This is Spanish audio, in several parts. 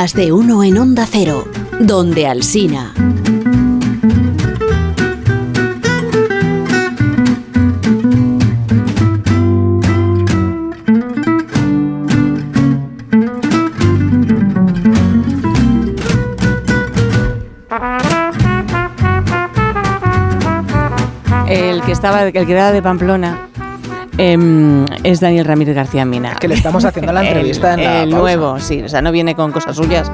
Más de uno en Onda Cero, donde Alsina. El que estaba, el que era de Pamplona. Em, es Daniel Ramírez García Mina. Que le estamos haciendo la entrevista el, en la el pausa. nuevo, sí. O sea, no viene con cosas suyas.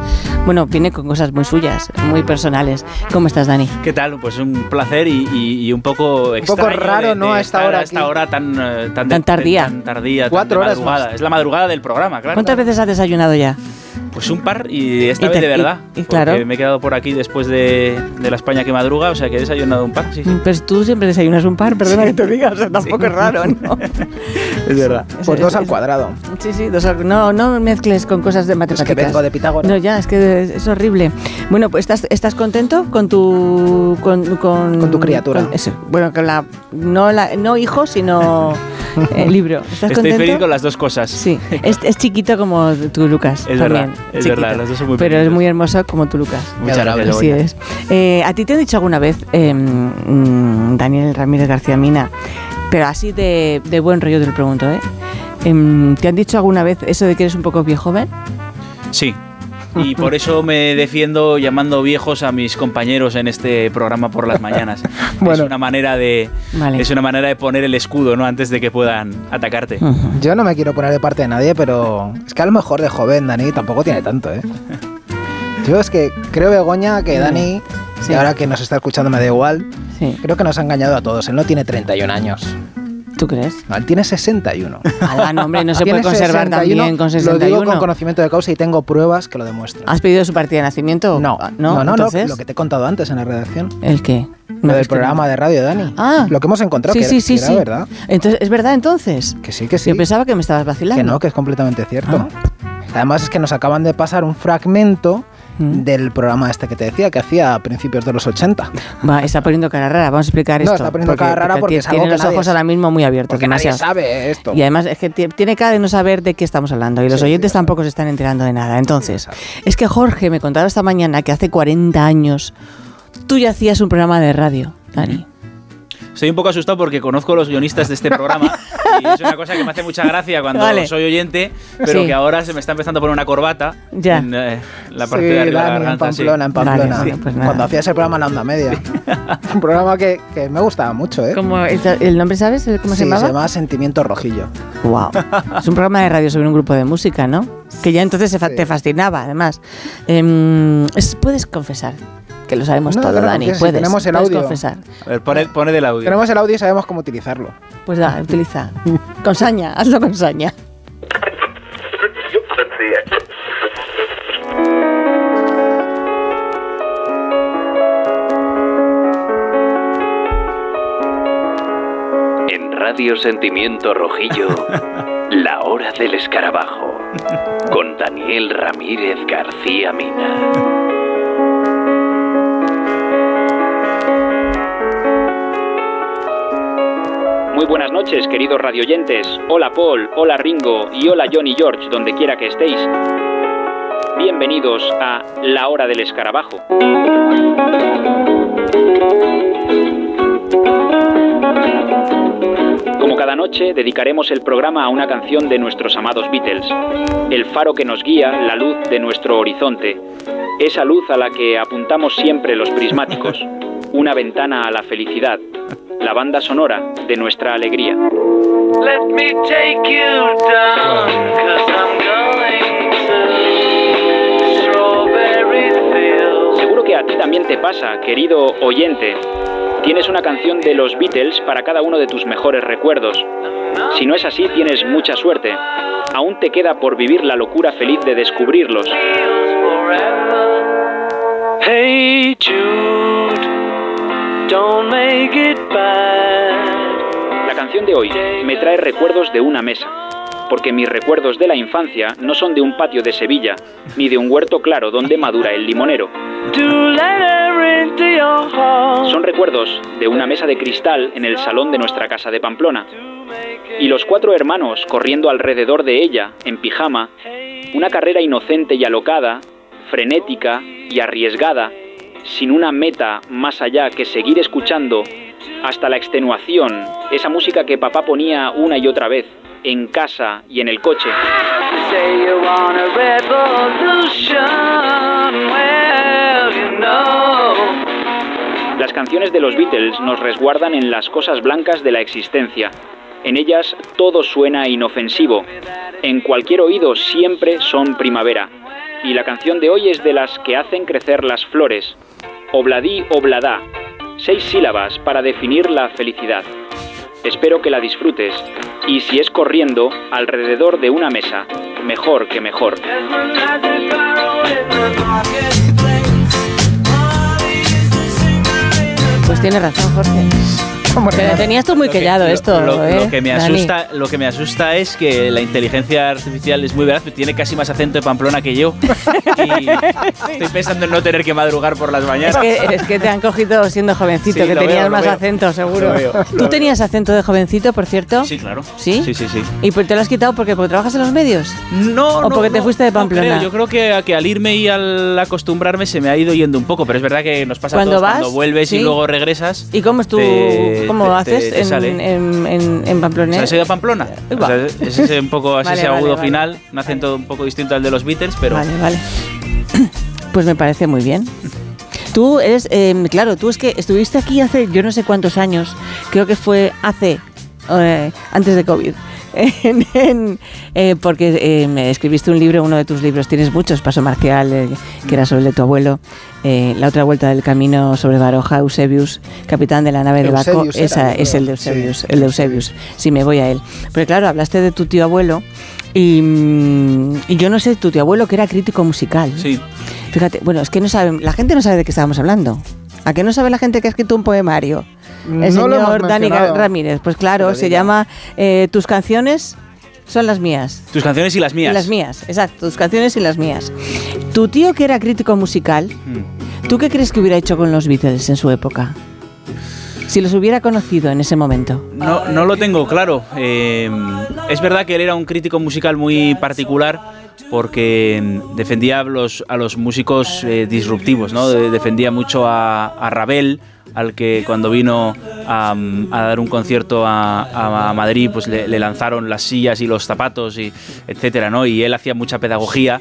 Bueno, viene con cosas muy suyas, muy personales. ¿Cómo estás, Dani? ¿Qué tal? Pues un placer y, y- y un poco extraño raro, de- ¿no? de A esta hora a esta aquí. hora tan, eh, tan, Tan tardía. tan tardía, tan Cuatro horas madrugada. más. Es la madrugada del programa, claro. ¿Cuántas veces has desayunado ya? Pues un par y esta Y vez te- de verdad. y- y claro. Porque me he quedado por aquí después de, de la España que madruga, o sea que he desayunado un par, sí, sí. Pues tú siempre desayunas un par, perdona que te diga, o sea, tampoco es raro, ¿no? Es verdad. Pues dos Es- al es- cuadrado. Sí, sí, dos al- no, no mezcles con cosas de Es matemáticas. que vengo de Pitágoras. No, ya, es que es horrible. Bueno, pues ¿estás, estás contento con tu con, con, Con tu criatura. con eso? bueno, con la no la no hijo, sino el libro. ¿Estás Estoy contento? feliz con las dos cosas. Sí, es, es chiquito como tú, Lucas. Es también, verdad, es chiquito. verdad, los dos son muy Pero es muy hermoso como tú, Lucas. Muchas gracias, Así es. Eh, ¿A ti te han dicho alguna vez, eh, mm, Daniel Ramírez García Mina, pero así de, de buen rollo te lo pregunto, ¿eh? Em, ¿Te han dicho alguna vez eso de que eres un poco viejo joven? Sí. Y por eso me defiendo llamando viejos a mis compañeros en este programa por las mañanas. Bueno. Es una manera de Vale. es una manera de poner el escudo, ¿no? Antes de que puedan atacarte. Yo no me quiero poner de parte de nadie, pero es que a lo mejor de joven Dani tampoco tiene tanto, ¿eh? Yo es que creo, Begoña, que Dani, Sí. y ahora que nos está escuchando me da igual, Sí. creo que nos ha engañado a todos. Él no tiene 31 años. ¿Tú crees? No, él tiene 61. Alá, no, hombre, no se puede conservar 61, también con Lo 61. digo con conocimiento de causa y tengo pruebas que lo demuestran. ¿Has pedido su partida de nacimiento? No, Ah, no, no, no, Entonces, lo que te he contado antes en la redacción. ¿El qué? Lo del programa de radio, Dani. Ah. Lo que hemos encontrado, Sí, que, sí, sí, que era sí. verdad. Entonces, ¿Es verdad entonces? Que sí, que sí. Yo pensaba que me estabas vacilando. Que no, que es completamente cierto. Ah. Además es que nos acaban de pasar un fragmento Mm. del programa este que te decía, que hacía a principios de los 80. Va, está poniendo cara rara. Vamos a explicar No, esto. está poniendo cara rara porque tiene los ojos ahora mismo muy abiertos. Porque nadie demasiado. sabe esto. Y además es que ti- tiene cara de no saber de qué estamos hablando y los Sí, oyentes sí, tampoco se están enterando de nada. Entonces, Sí, es que Jorge me contaba esta mañana que hace 40 años tú ya hacías un programa de radio, Dani. Estoy un poco asustado porque conozco a los guionistas de este programa y es una cosa que me hace mucha gracia cuando Vale. soy oyente, pero Sí. que ahora se me está empezando a poner una corbata Ya. en eh, la parte Sí, de arriba de la Dani, en garganta. sí. Pamplona, en Pamplona. Vale, pues. Cuando hacía ese programa en la onda media. un programa que, que me gustaba mucho, ¿eh? ¿Cómo, ¿El nombre sabes cómo Sí, se llamaba? se llamaba Sentimiento Rojillo. Wow. Es un programa de radio sobre un grupo de música, ¿no? Que ya entonces te fascinaba, además. Em, es- puedes confesar que lo sabemos No, todo, Dani. Puedes, tenemos el puedes audio. confesar. A ver, pone, pone del audio. Tenemos el audio y sabemos cómo utilizarlo. Pues da, utiliza. Con saña, hazlo con saña. En Radio Sentimiento Rojillo, La Hora del Escarabajo, con Daniel Ramírez García Mina. Buenas noches, queridos radioyentes. Hola Paul, hola Ringo y hola Johnny George, donde quiera que estéis. Bienvenidos a La Hora del Escarabajo. Como cada noche, dedicaremos el programa a una canción de nuestros amados Beatles. El faro que nos guía, la luz de nuestro horizonte. Esa luz a la que apuntamos siempre los prismáticos. Una ventana a la felicidad. La banda sonora de nuestra alegría. Let me take you down, cause I'm going to Strawberry Fields. Seguro que a ti también te pasa, querido oyente. Tienes una canción de los Beatles para cada uno de tus mejores recuerdos. Si no es así, tienes mucha suerte. Aún te queda por vivir la locura feliz de descubrirlos. Hey Jude, don't make it bad. La canción de hoy me trae recuerdos de una mesa, porque mis recuerdos de la infancia no son de un patio de Sevilla, ni de un huerto claro donde madura el limonero. Son recuerdos de una mesa de cristal en el salón de nuestra casa de Pamplona. Y los cuatro hermanos corriendo alrededor de ella, en pijama, una carrera inocente y alocada, frenética y arriesgada, sin una meta más allá que seguir escuchando hasta la extenuación, esa música que papá ponía una y otra vez, en casa y en el coche. Las canciones de los Beatles nos resguardan en las cosas blancas de la existencia. En ellas todo suena inofensivo. En cualquier oído siempre son primavera. Y la canción de hoy es de las que hacen crecer las flores. Obladí, obladá. Seis sílabas para definir la felicidad. Espero que la disfrutes. Y si es corriendo, alrededor de una mesa. Mejor que mejor. Pues tienes razón, Jorge. Pero tenías tú muy Lo que- callado esto, Lo, ¿eh, lo que me asusta, lo que me asusta es que la inteligencia artificial es muy veraz, pero tiene casi más acento de Pamplona que yo. Y estoy pensando en no tener que madrugar por las Es mañanas. que, es que te han cogido siendo jovencito, Sí, que tenías veo, más veo. acento, seguro. Lo veo, lo ¿Tú veo. tenías acento de jovencito, por cierto? Sí, claro. ¿Sí? Sí, sí, sí. ¿Y por- te lo has quitado porque, porque trabajas en los medios? No, ¿O no, porque te no, fuiste de no Pamplona? creo. Yo creo que, que al irme y al acostumbrarme se me ha ido yendo un poco, pero es verdad que nos pasa a ¿Cuando todos vas? cuando vuelves Sí. y luego regresas. ¿Y cómo es tu, te- cómo te- haces te- te en, en, en, en Pamplona? ¿Se has ido a Pamplona? O sea, es ese un poco así Vale, ese vale, agudo vale. final, un acento un poco distinto al de los Beatles, pero Vale, vale. Pues me parece muy bien. Tú eres, eh, claro, tú es que estuviste aquí hace yo no sé cuántos años, creo que fue hace, eh, antes de COVID, en- en, eh, porque eh, me escribiste un libro, uno de tus libros, tienes muchos, Paso Marcial, eh, que era sobre el de tu abuelo, eh, La otra vuelta del camino sobre Baroja, Eusebius, capitán de la nave de Baco, era, esa es el de Eusebius, el de Eusebius, si me voy a él. Pero claro, hablaste de tu tío abuelo y, mm, y yo no sé, tu tío abuelo que era crítico musical. sí. Fíjate, bueno, es que no saben, la gente no sabe de qué estábamos hablando. ¿A qué no sabe la gente que ha escrito un poemario? El No lo señor Dani. Ramírez. Pues claro, se llama eh, Tus canciones son las mías. Tus canciones y las mías. Y las mías, exacto, tus canciones y las mías. Tu tío que era crítico musical, Mm. ¿tú qué crees que hubiera hecho con los Beatles en su época? Si los hubiera conocido en ese momento. No, no lo tengo claro. Eh, es verdad que él era un crítico musical muy particular porque mm, defendía a los, a los músicos eh, disruptivos, ¿no? De- defendía mucho a, a Ravel, al que cuando vino a, mm, dar un concierto a Madrid, pues le, le lanzaron las sillas y los zapatos, y etcétera, ¿no? Y él hacía mucha pedagogía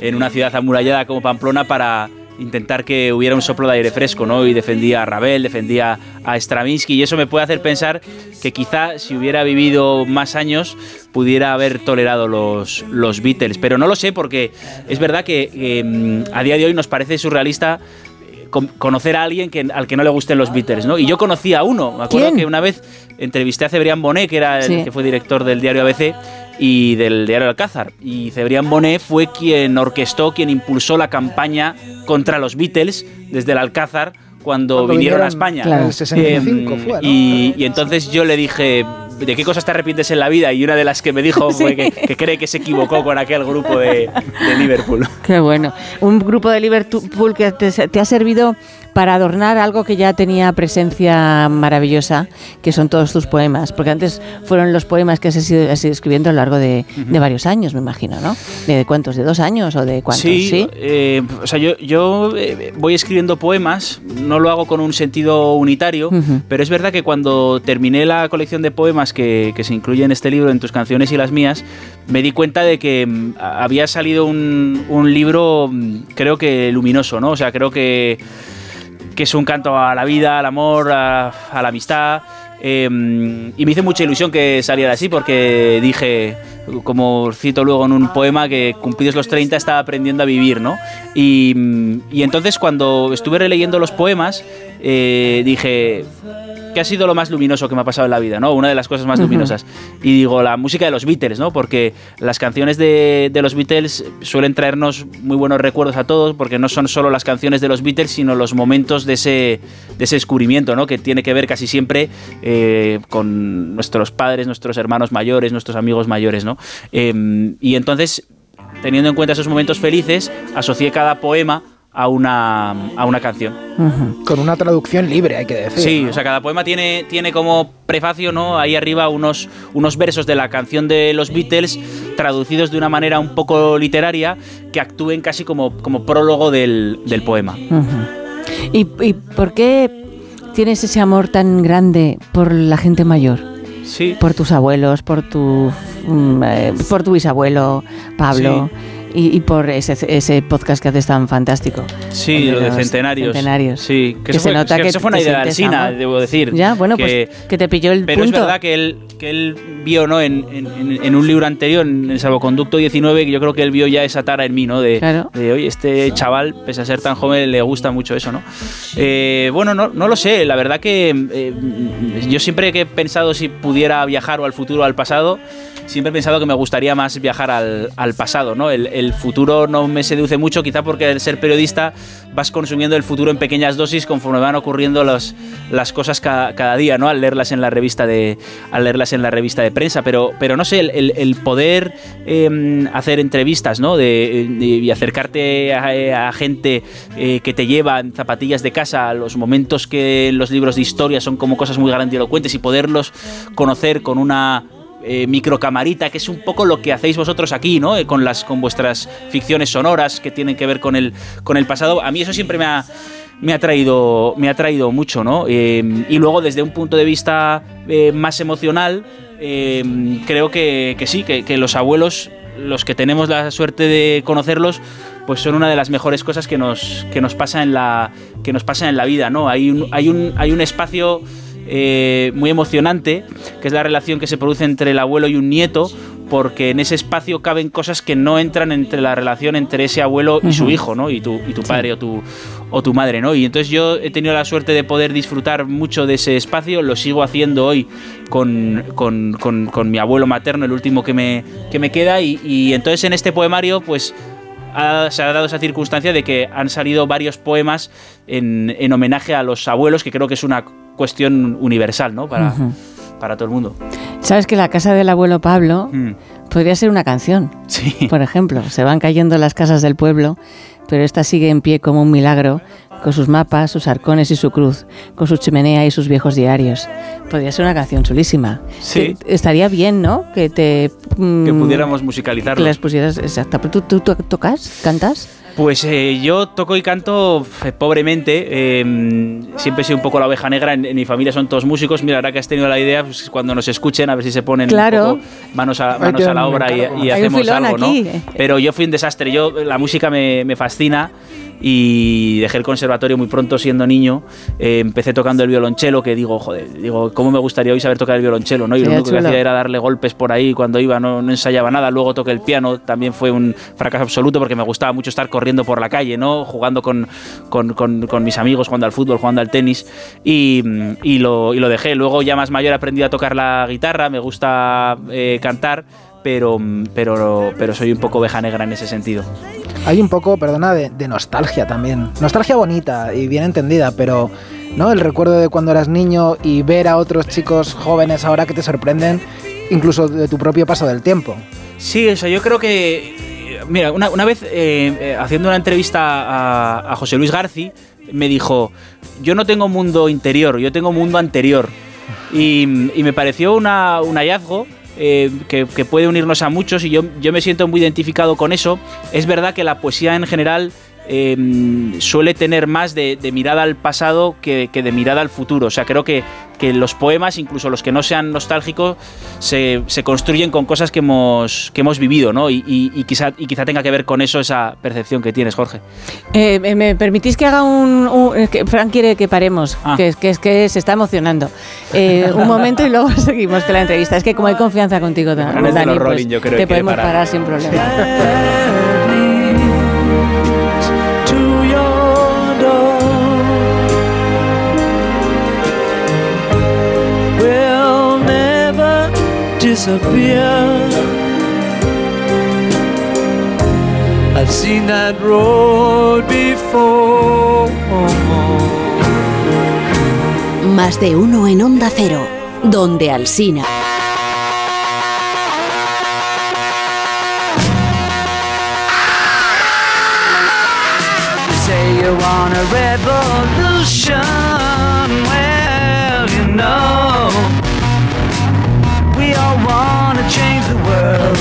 en una ciudad amurallada como Pamplona para intentar que hubiera un soplo de aire fresco, ¿no? Y defendía a Ravel, defendía a Stravinsky, y eso me puede hacer pensar que quizá si hubiera vivido más años pudiera haber tolerado los, los Beatles, pero no lo sé porque es verdad que mm, a día de hoy nos parece surrealista eh, con- conocer a alguien que, al que no le gusten los Beatles, ¿no? Y yo conocí a uno, me acuerdo ¿Quién? que una vez entrevisté a Cebrián Bonet, que era el Sí. que fue director del diario ABC y del diario Alcázar. Y Cebrián Bonet fue quien orquestó, quien impulsó la campaña contra los Beatles desde el Alcázar cuando, Cuando vinieron, a España. Claro. En el 65 Em, fue, ¿no? y, y entonces yo le dije, ¿de qué cosas te arrepientes en la vida? Y una de las que me dijo fue Sí. que, que cree que se equivocó con aquel grupo de, de Liverpool. Qué bueno. Un grupo de Liverpool que te, te ha servido para adornar algo que ya tenía presencia maravillosa, que son todos tus poemas. Porque antes fueron los poemas que has ido, has ido escribiendo a lo largo de, de varios años, me imagino, ¿no? ¿De cuántos? ¿De dos años o de cuántos? Sí, eh, o sea, yo, yo eh, voy escribiendo poemas, no lo hago con un sentido unitario, pero es verdad que cuando terminé la colección de poemas que, que se incluye en este libro, en tus canciones y las mías, me di cuenta de que mm, había salido un, un libro, mm, creo que luminoso, ¿no? O sea, creo que que es un canto a la vida, al amor, a, a la amistad. eh, y me hizo mucha ilusión que saliera así porque dije, como cito luego en un poema, que cumplidos los 30 estaba aprendiendo a vivir, ¿no? Y, mm, y entonces cuando estuve releyendo los poemas, eh, dije, ¿qué ha sido lo más luminoso que me ha pasado en la vida? ¿no? Una de las cosas más luminosas. Y digo, la música de los Beatles, ¿no? Porque las canciones de, de los Beatles suelen traernos muy buenos recuerdos a todos, porque no son solo las canciones de los Beatles, sino los momentos de ese, de ese descubrimiento, ¿no? Que tiene que ver casi siempre eh, con nuestros padres, nuestros hermanos mayores, nuestros amigos mayores, ¿no? Em, y entonces, teniendo en cuenta esos momentos felices, asocié cada poema a una, a una canción. Con una traducción libre, hay que decir. Sí, ¿no? o sea, cada poema tiene, tiene como prefacio, ¿no? Ahí arriba unos, unos versos de la canción de los Beatles traducidos de una manera un poco literaria que actúen casi como, como prólogo del, del poema. ¿Y, y por qué tienes ese amor tan grande por la gente mayor? Sí. Por tus abuelos, por tu, por tu bisabuelo, Pablo. Y, y por ese, ese podcast que haces tan fantástico. Sí, lo de centenarios. centenarios. Sí, que, Que se fue, nota que que eso fue una idea de Alsina, debo decir. Ya, bueno, que- pues que te pilló el Pero punto. es verdad que él, que él vio ¿no? en, en- en- en un libro anterior, en el Salvoconducto 19, que yo creo que él vio ya esa tara en mí, ¿no? De, Claro. de oye, este chaval, pese a ser tan joven, le gusta mucho eso, ¿no? Eh, bueno, no, no lo sé, la verdad que eh, yo siempre que he pensado si pudiera viajar o al futuro o al pasado, siempre he pensado que me gustaría más viajar al, al pasado, ¿no? El, el futuro no me seduce mucho, quizá porque al ser periodista vas consumiendo el futuro en pequeñas dosis conforme van ocurriendo las cosas ca- cada día, ¿no? Al leerlas en la revista de, al leerlas en la revista de prensa, pero, pero no sé, el, el- el poder eh, hacer entrevistas, ¿no? De, y acercarte a, gente eh, que te lleva en zapatillas de casa a los momentos que los libros de historia son como cosas muy grandilocuentes y poderlos conocer con una eh, microcamarita, que es un poco lo que hacéis vosotros aquí, ¿no? Eh, con las con vuestras ficciones sonoras que tienen que ver con el con el pasado. A mí eso siempre me ha me ha traído me ha traído mucho, ¿no? Eh, y luego desde un punto de vista más emocional, creo que, que sí, que, que los abuelos, los que tenemos la suerte de conocerlos, pues son una de las mejores cosas que nos que nos pasa en la que nos pasa en la vida, ¿no? Hay un hay un hay un espacio eh, muy emocionante, que es la relación que se produce entre el abuelo y un nieto, porque en ese espacio caben cosas que no entran entre la relación entre ese abuelo y su hijo, ¿no? Y tu, y tu padre o, tu, o tu madre, ¿no? Y entonces yo he tenido la suerte de poder disfrutar mucho de ese espacio, lo sigo haciendo hoy con, con- con- con mi abuelo materno, el último que me, que me queda, y, y entonces en este poemario, pues ha- se ha dado esa circunstancia de que han salido varios poemas en, en homenaje a los abuelos, que creo que es una cuestión universal, ¿no? Para, Ujú. para todo el mundo. Sabes que la casa del abuelo Pablo Mm, podría ser una canción. Sí. Por ejemplo, se van cayendo las casas del pueblo, pero esta sigue en pie como un milagro, con sus mapas, sus arcones y su cruz, con su chimenea y sus viejos diarios. Podría ser una canción chulísima. Sí. Que- estaría bien, ¿no? Que te... mm, Que pudiéramos que musicalizarlo. les pusieras... Exacto. ¿Pero ¿Tú, tú, tú tocas? ¿Cantas? Pues eh, yo toco y canto eh, pobremente. eh, siempre he sido un poco la oveja negra. En, en mi familia son todos músicos. Mira, ahora que has tenido la idea, pues cuando nos escuchen, a ver si se ponen Claro. un poco manos a, a la obra y, hacemos algo, aquí. ¿no? Pero yo fui un desastre. Yo la música me, me fascina y dejé el conservatorio muy pronto siendo niño. Eh, empecé tocando el violonchelo, que digo, joder, digo, ¿cómo me gustaría hoy saber tocar el violonchelo? ¿no? Y lo único que chulo. hacía era darle golpes por ahí cuando iba, no, no ensayaba nada. Luego toqué el piano, también fue un fracaso absoluto porque me gustaba mucho estar corriendo por la calle, ¿no? Jugando con, con, con- con mis amigos, jugando al fútbol, jugando al tenis y, y lo, y lo dejé. Luego ya más mayor aprendí a tocar la guitarra, me gusta eh, cantar. Pero, pero, pero soy un poco oveja negra en ese sentido. Hay un poco, perdona, de, de nostalgia también. Nostalgia bonita y bien entendida, pero ¿no? El recuerdo de cuando eras niño y ver a otros chicos jóvenes ahora que te sorprenden, incluso de tu propio paso del tiempo. Sí, o sea, yo creo que. Mira, una, una vez eh, eh, haciendo una entrevista a, a José Luis Garci, me dijo: Yo no tengo mundo interior, yo tengo mundo anterior. Y, y me pareció una- un hallazgo. Eh, que, que puede unirnos a muchos y yo, yo me siento muy identificado con eso. Es verdad que la poesía en general eh, suele tener más de, de mirada al pasado que, que de mirada al futuro. O sea, creo que, que los poemas, incluso los que no sean nostálgicos, se, se construyen con cosas que hemos, que hemos vivido, ¿no? Y, y- y quizá, y quizá tenga que ver con eso esa percepción que tienes, Jorge. Eh, eh, ¿Me permitís que haga un... un- es que Fran quiere que paremos, Ah. que, es- que es que se está emocionando. Eh, un momento y luego seguimos con la entrevista. Es que como hay confianza contigo, Dani, pues Rolling, yo creo te podemos parar. parar sin problema. disappear. I've seen that road before. Más de uno en Onda Cero, donde Alsina. You want a revolution? Well, you know, to change the world.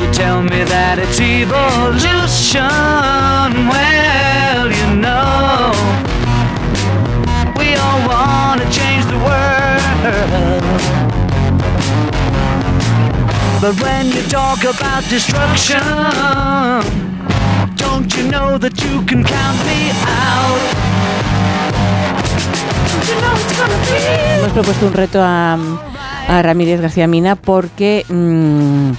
You tell me that it's evolution. Well, you know, we all want to change the world. But when you talk about destruction, don't you know that you can count me out? Hemos propuesto un reto a, Ramírez García Mina porque mm,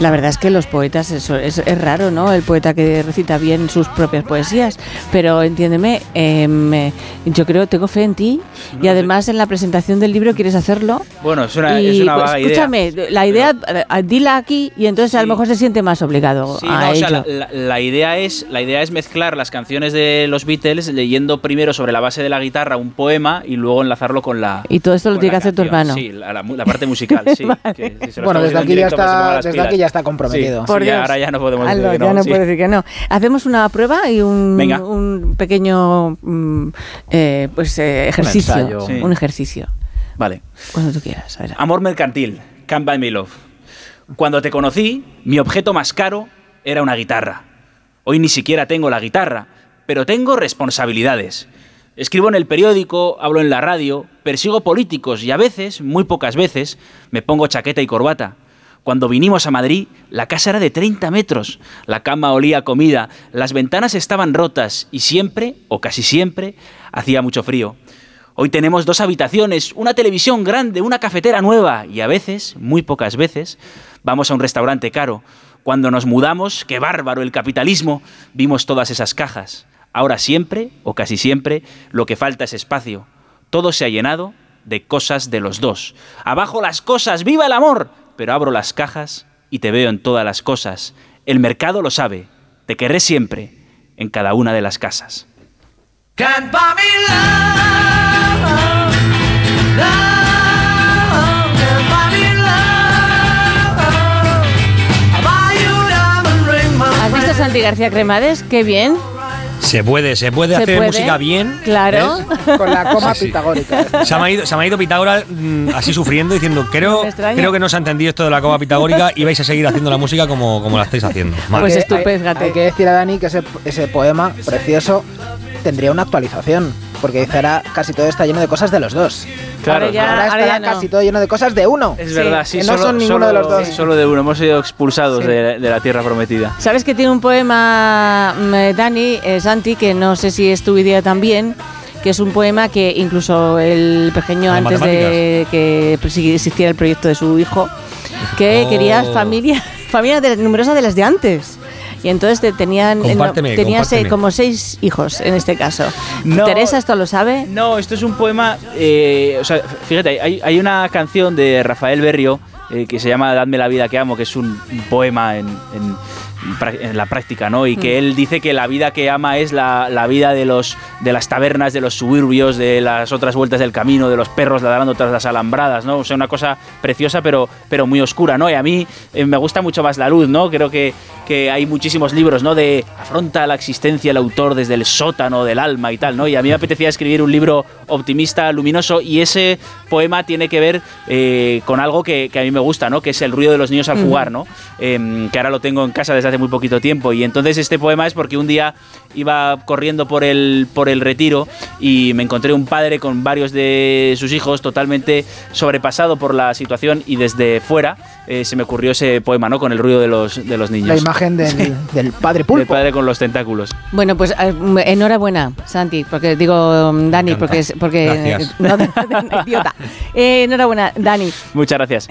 la verdad es que los poetas, eso es, es raro, ¿no? El poeta que recita bien sus propias poesías. Pero entiéndeme, em, eh, yo creo, tengo fe en ti y además en la presentación del libro quieres hacerlo. Bueno, es una, y, es una pues, vaga escúchame, idea. la idea, eh, dila aquí y entonces a Sí. lo mejor se siente más obligado Sí, a no, o sea, ello. la, la- la idea es, la idea es mezclar las canciones de los Beatles leyendo primero sobre la base de la guitarra un poema y luego enlazarlo con la. Y todo esto lo tiene que hacer tu hermano. Sí, la, la la parte musical, sí. Vale. que si Bueno, estamos desde aquí ya pues está, desde aquí ya está comprometido. Sí, Por ya, Dios. ahora ya no podemos Hazlo, decir que ya no. no sí. puedo decir que no. Hacemos una prueba y un, un pequeño mm, eh, pues, eh, ejercicio. ensayo. Sí. Un ejercicio. Vale. Cuando tú quieras. a ver. Amor mercantil, Can't Buy Me Love. Cuando te conocí, mi objeto más caro era una guitarra. Hoy ni siquiera tengo la guitarra, pero tengo responsabilidades. Escribo en el periódico, hablo en la radio, persigo políticos y a veces, muy pocas veces, me pongo chaqueta y corbata. Cuando vinimos a Madrid, la casa era de 30 metros, la cama olía comida, las ventanas estaban rotas y siempre, o casi siempre, hacía mucho frío. Hoy tenemos dos habitaciones, una televisión grande, una cafetera nueva y a veces, muy pocas veces, vamos a un restaurante caro. Cuando nos mudamos, qué bárbaro el capitalismo, vimos todas esas cajas. Ahora siempre, o casi siempre, lo que falta es espacio. Todo se ha llenado de cosas de los dos. Abajo las cosas, viva el amor. Pero abro las cajas y te veo en todas las cosas. El mercado lo sabe. Te querré siempre en cada una de las casas. Can't buy me love, love, can't buy me love. I'll buy you a diamond ring, my ¿Has visto. Santi García Cremades? Qué bien. Se puede, se puede Se hacer puede. música bien. Claro. ¿ves? Con la coma Sí, sí. pitagórica. Se me, ha ido, se me ha ido Pitágoras mm, así sufriendo, diciendo, creo, creo que no se ha entendido esto de la coma pitagórica y vais a seguir haciendo la música como, como la estáis haciendo. Mal. Pues Hay- estupézgate. Hay, que decir a Dani que ese, ese poema precioso tendría una actualización. Porque dice ahora casi todo está lleno de cosas de los dos. Ahora ya- ahora ahora estará ya no. casi todo lleno de cosas de uno. Es verdad, sí, que no solo, son ninguno solo- de los dos. Solo de uno, hemos sido expulsados Sí. de, de la tierra prometida. ¿Sabes que tiene un poema, mm, eh, Dani, eh, Santi, que no sé si es tu idea también? Que es un poema que incluso el pequeño, Las antes de que existiera el proyecto de su hijo, que Oh. quería familia, familia de, numerosa de las de antes. Y entonces te- tenían, eh, no, como seis hijos en este caso. No. Teresa esto lo sabe. No, esto es un poema. eh, o sea, fíjate, hay, hay una canción de Rafael Berrio eh, que se llama Dadme la vida que amo, que es un, un poema en, en la práctica, ¿no? Y que él dice que la vida que ama es la, la vida de los de las tabernas, de los suburbios, de las otras vueltas del camino, de los perros ladrando tras las alambradas, ¿no? O sea, una cosa preciosa, pero, pero muy oscura, ¿no? Y a mí eh, me gusta mucho más la luz, ¿no? Creo que, que hay muchísimos libros, ¿no? De afronta la existencia el autor desde el sótano del alma y tal, ¿no? Y a mí me apetecía escribir un libro optimista, luminoso, y ese poema tiene que ver eh, con algo que, que a mí me gusta, ¿no? Que es el ruido de los niños al jugar, ¿no? Em, que ahora lo tengo en casa desde hace muy poquito tiempo. Y entonces este poema es porque un día iba corriendo por el, por el retiro y me encontré un padre con varios de sus hijos totalmente sobrepasado por la situación y desde fuera eh, se me ocurrió ese poema, ¿no? Con el ruido de los, de los niños. La imagen del, del padre del pulpo. padre con los tentáculos. Bueno, pues eh, enhorabuena, Santi, porque digo mm, Dani, porque es porque Gracias. no, idiota. Eh, enhorabuena, Dani. Muchas gracias.